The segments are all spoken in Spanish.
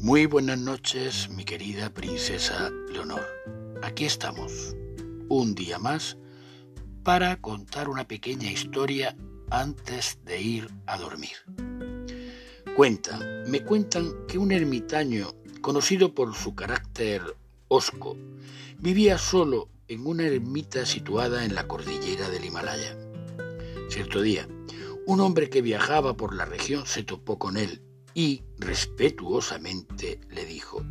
Muy buenas noches, mi querida princesa Leonor. Aquí estamos, un día más, para contar una pequeña historia antes de ir a dormir. Cuentan, me cuentan que un ermitaño, conocido por su carácter osco, vivía solo en una ermita situada en la cordillera del Himalaya. Cierto día, un hombre que viajaba por la región se topó con él y respetuosamente le dijo,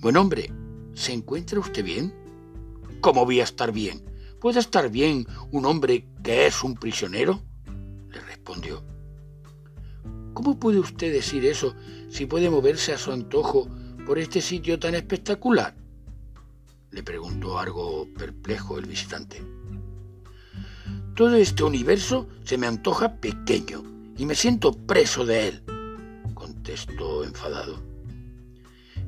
Buen hombre, ¿se encuentra usted bien? ¿Cómo voy a estar bien? ¿Puede estar bien un hombre que es un prisionero? le respondió. ¿Cómo puede usted decir eso si puede moverse a su antojo por este sitio tan espectacular? le preguntó algo perplejo el visitante. Todo este universo se me antoja pequeño y me siento preso de él, contestó enfadado.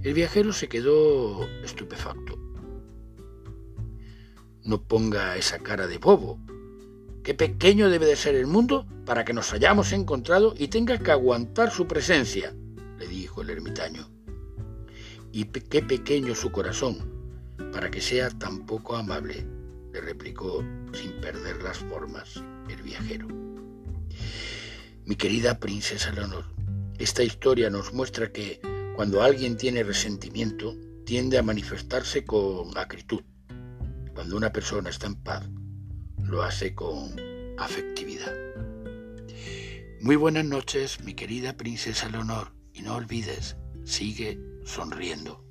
El viajero se quedó estupefacto. No ponga esa cara de bobo. Qué pequeño debe de ser el mundo para que nos hayamos encontrado y tenga que aguantar su presencia, le dijo el ermitaño. Y qué pequeño su corazón para que sea tan poco amable, le replicó sin perder las formas el viajero. Mi querida princesa Leonor, esta historia nos muestra que cuando alguien tiene resentimiento, tiende a manifestarse con acritud. Cuando una persona está en paz, lo hace con afectividad. Muy buenas noches, mi querida princesa Leonor, y no olvides, sigue sonriendo.